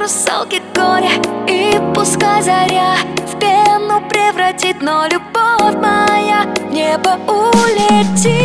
Русалки горя И пускай заря в пену превратит Но любовь моя в небо улетит.